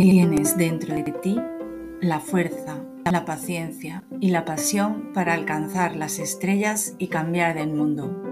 Tienes dentro de ti la fuerza, la paciencia y la pasión para alcanzar las estrellas y cambiar el mundo.